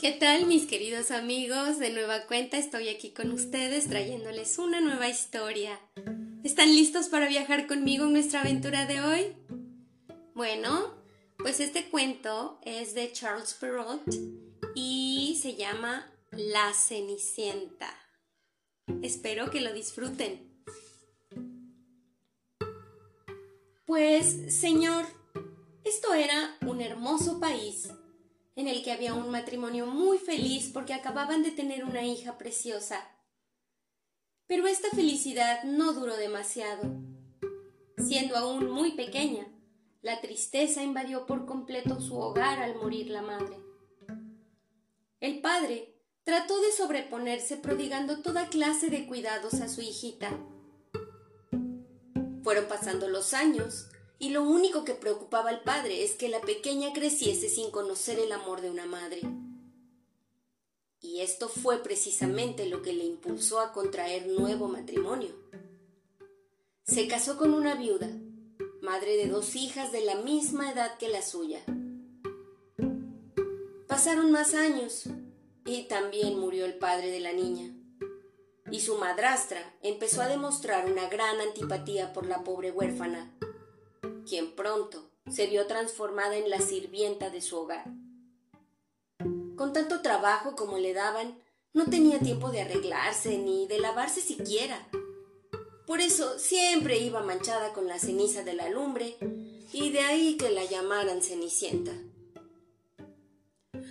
¿Qué tal mis queridos amigos? De nueva cuenta estoy aquí con ustedes trayéndoles una nueva historia. ¿Están listos para viajar conmigo en nuestra aventura de hoy? Bueno, pues este cuento es de Charles Perrault y se llama La Cenicienta. Espero que lo disfruten. Pues, señor, esto era un hermoso país en el que había un matrimonio muy feliz porque acababan de tener una hija preciosa. Pero esta felicidad no duró demasiado. Siendo aún muy pequeña, la tristeza invadió por completo su hogar al morir la madre. El padre trató de sobreponerse prodigando toda clase de cuidados a su hijita. Fueron pasando los años y lo único que preocupaba al padre es que la pequeña creciese sin conocer el amor de una madre. Y esto fue precisamente lo que le impulsó a contraer nuevo matrimonio. Se casó con una viuda, madre de dos hijas de la misma edad que la suya. Pasaron más años y también murió el padre de la niña. Y su madrastra empezó a demostrar una gran antipatía por la pobre huérfana quien pronto se vio transformada en la sirvienta de su hogar. Con tanto trabajo como le daban, no tenía tiempo de arreglarse ni de lavarse siquiera. Por eso siempre iba manchada con la ceniza de la lumbre y de ahí que la llamaran Cenicienta.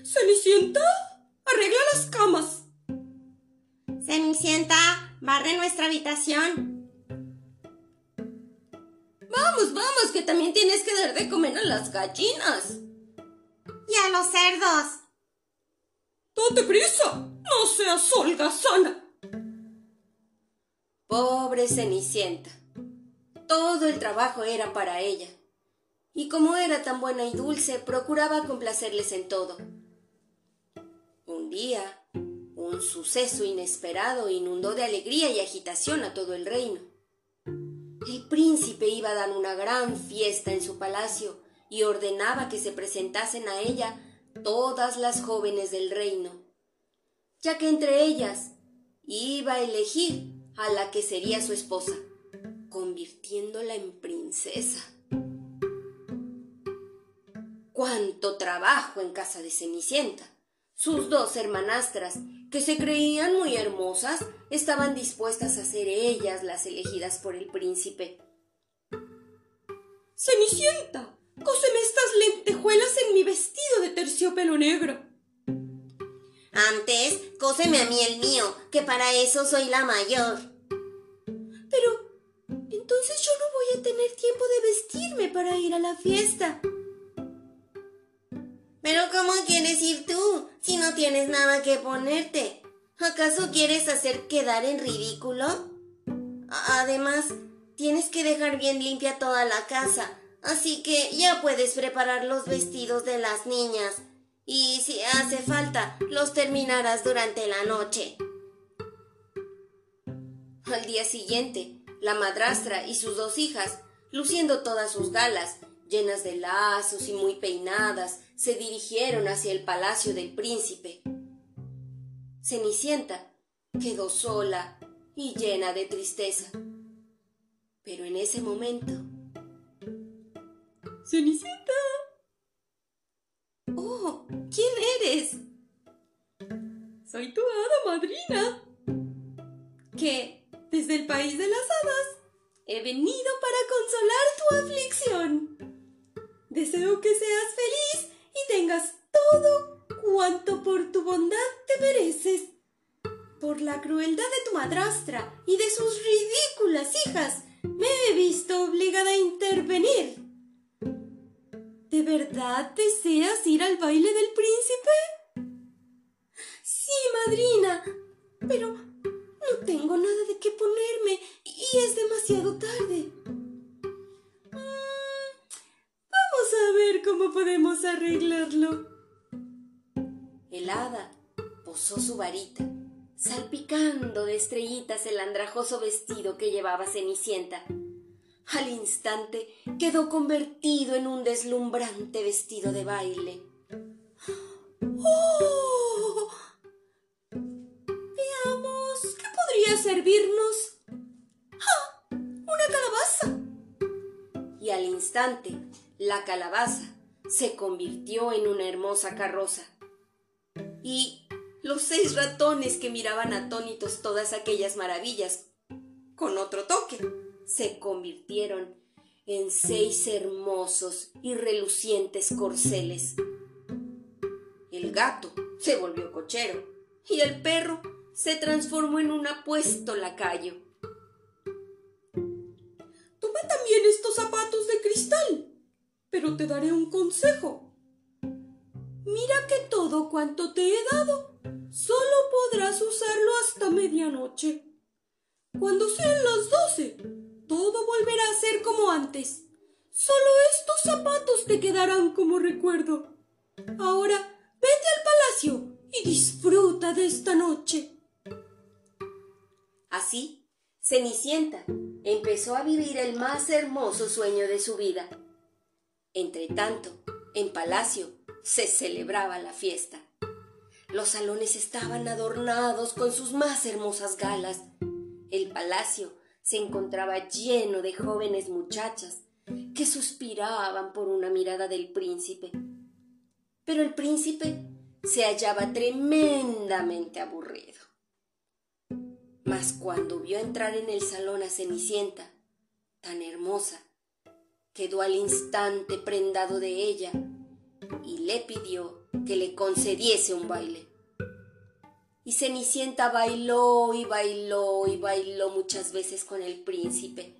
Cenicienta, arregla las camas. Cenicienta, barre nuestra habitación. Vamos, vamos, que también tienes que dar de comer a las gallinas. Y a los cerdos. Date prisa, no seas holgazana. Pobre Cenicienta. Todo el trabajo era para ella. Y como era tan buena y dulce, procuraba complacerles en todo. Un día, un suceso inesperado inundó de alegría y agitación a todo el reino. El príncipe iba a dar una gran fiesta en su palacio y ordenaba que se presentasen a ella todas las jóvenes del reino, ya que entre ellas iba a elegir a la que sería su esposa, convirtiéndola en princesa. ¡Cuánto trabajo en casa de Cenicienta! Sus dos hermanastras que se creían muy hermosas, estaban dispuestas a ser ellas las elegidas por el príncipe. Cenicienta, cóseme estas lentejuelas en mi vestido de terciopelo negro. Antes, cóseme a mí el mío, que para eso soy la mayor. Pero, entonces yo no voy a tener tiempo de vestirme para ir a la fiesta. Pero ¿cómo quieres ir tú no tienes nada que ponerte? ¿Acaso quieres hacer quedar en ridículo? Además, tienes que dejar bien limpia toda la casa, así que ya puedes preparar los vestidos de las niñas. Y si hace falta, los terminarás durante la noche. Al día siguiente, la madrastra y sus dos hijas, luciendo todas sus galas, llenas de lazos y muy peinadas, se dirigieron hacia el palacio del príncipe. Cenicienta quedó sola y llena de tristeza. Pero en ese momento... Cenicienta. Oh, ¿quién eres? Soy tu hada madrina. Que, desde el país de las hadas, he venido para consolar tu aflicción. Deseo que seas feliz y tengas todo cuanto por tu bondad te mereces. Por la crueldad de tu madrastra y de sus ridículas hijas, me he visto obligada a intervenir. ¿De verdad deseas ir al baile del príncipe? Sí, madrina, pero no tengo nada de qué ponerme y es demasiado tarde. ver cómo podemos arreglarlo. El hada posó su varita, salpicando de estrellitas el andrajoso vestido que llevaba Cenicienta. Al instante quedó convertido en un deslumbrante vestido de baile. ¡Oh! Veamos, ¿qué podría servirnos? ¡Ah! ¡Una calabaza! Y al instante la calabaza se convirtió en una hermosa carroza. Y los seis ratones que miraban atónitos todas aquellas maravillas, con otro toque, se convirtieron en seis hermosos y relucientes corceles. El gato se volvió cochero y el perro se transformó en un apuesto lacayo. Toma también estos zapatos de cristal, pero te daré un consejo. Mira que todo cuanto te he dado solo podrás usarlo hasta medianoche. Cuando sean las doce, todo volverá a ser como antes. Solo estos zapatos te quedarán como recuerdo. Ahora vete al palacio y disfruta de esta noche. Así, Cenicienta empezó a vivir el más hermoso sueño de su vida. Entretanto, en palacio se celebraba la fiesta. Los salones estaban adornados con sus más hermosas galas. El palacio se encontraba lleno de jóvenes muchachas que suspiraban por una mirada del príncipe. Pero el príncipe se hallaba tremendamente aburrido. Mas cuando vio entrar en el salón a Cenicienta, tan hermosa, quedó al instante prendado de ella y le pidió que le concediese un baile. Y Cenicienta bailó y bailó y bailó muchas veces con el príncipe.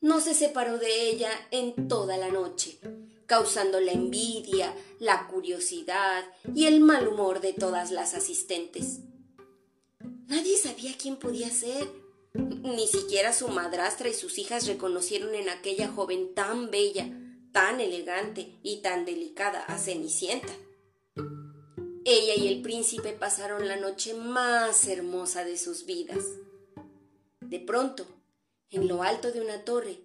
No se separó de ella en toda la noche, causando la envidia, la curiosidad y el mal humor de todas las asistentes. Nadie sabía quién podía ser. Ni siquiera su madrastra y sus hijas reconocieron en aquella joven tan bella, tan elegante y tan delicada a Cenicienta. Ella y el príncipe pasaron la noche más hermosa de sus vidas. De pronto, en lo alto de una torre,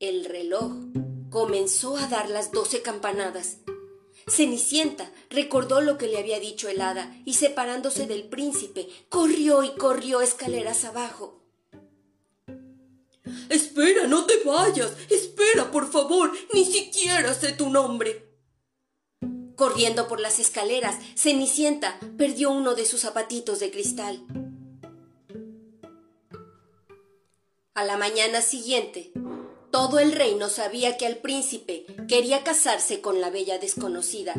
el reloj comenzó a dar las doce campanadas. Cenicienta recordó lo que le había dicho el hada y separándose del príncipe, corrió y corrió escaleras abajo. Espera, no te vayas. Espera, por favor. Ni siquiera sé tu nombre. Corriendo por las escaleras, Cenicienta perdió uno de sus zapatitos de cristal. A la mañana siguiente, todo el reino sabía que el príncipe quería casarse con la bella desconocida,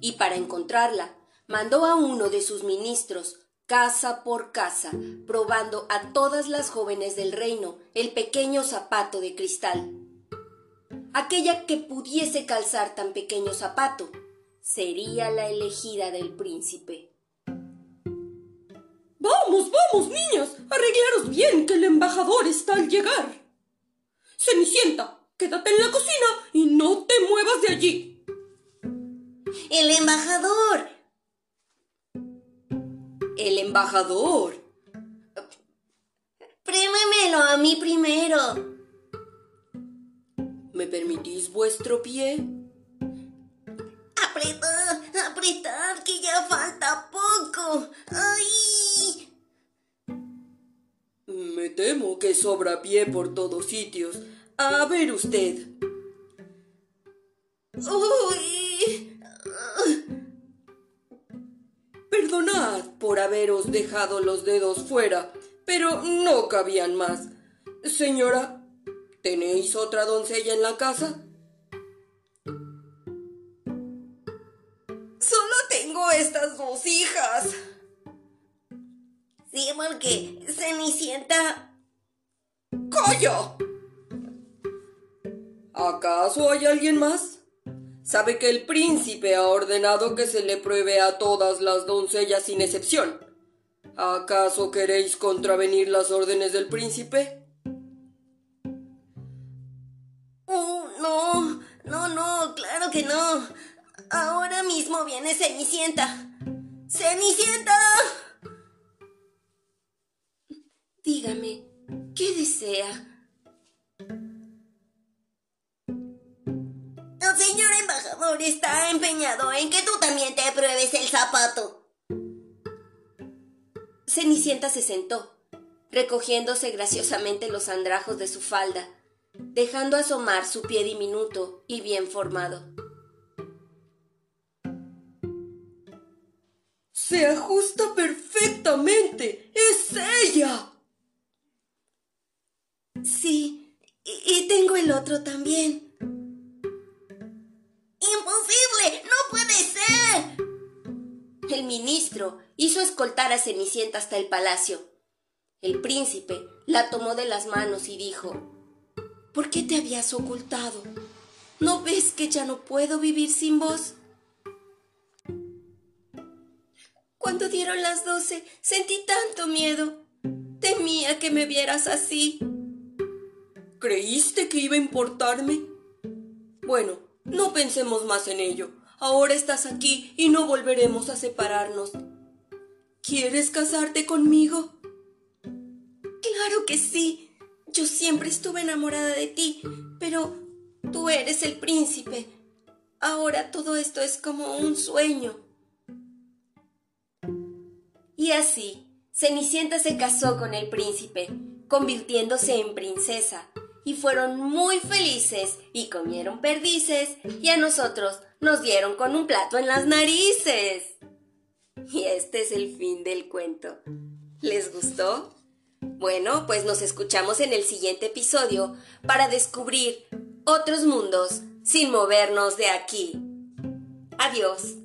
y para encontrarla, mandó a uno de sus ministros, casa por casa, probando a todas las jóvenes del reino el pequeño zapato de cristal. Aquella que pudiese calzar tan pequeño zapato sería la elegida del príncipe. Vamos, vamos, niñas, arreglaros bien que el embajador está al llegar. Cenicienta, quédate en la cocina y no te muevas de allí. El embajador. El embajador. Prémemelo a mí primero. ¿Me permitís vuestro pie? Apretad, apretad, que ya falta poco. ¡Ay! Me temo que sobra pie por todos sitios. A ver usted. ¡Uy! Por haberos dejado los dedos fuera, pero no cabían más. Señora, ¿tenéis otra doncella en la casa? Solo tengo estas dos hijas. Sí, porque Cenicienta... ¡Calla! ¿Acaso hay alguien más? Sabe que el príncipe ha ordenado que se le pruebe a todas las doncellas sin excepción. ¿Acaso queréis contravenir las órdenes del príncipe? Oh, no, no, no, claro que no. Ahora mismo viene Cenicienta. ¡Cenicienta! Dígame, ¿qué desea? Señor embajador está empeñado en que tú también te pruebes el zapato. Cenicienta se sentó, recogiéndose graciosamente los andrajos de su falda, dejando asomar su pie diminuto y bien formado. Se ajusta perfectamente. ¡Es ella! Sí, y, tengo el otro también. Hizo escoltar a Cenicienta hasta el palacio. El príncipe la tomó de las manos y dijo ¿Por qué te habías ocultado? ¿No ves que ya no puedo vivir sin vos? Cuando dieron las doce, sentí tanto miedo. Temía que me vieras así. ¿Creíste que iba a importarme? Bueno, no pensemos más en ello. Ahora estás aquí y no volveremos a separarnos. ¿Quieres casarte conmigo? Claro que sí. Yo siempre estuve enamorada de ti, pero tú eres el príncipe. Ahora todo esto es como un sueño. Y así, Cenicienta se casó con el príncipe, convirtiéndose en princesa, y fueron muy felices y comieron perdices, y a nosotros nos dieron con un plato en las narices. Y este es el fin del cuento. ¿Les gustó? Bueno, pues nos escuchamos en el siguiente episodio para descubrir otros mundos sin movernos de aquí. Adiós.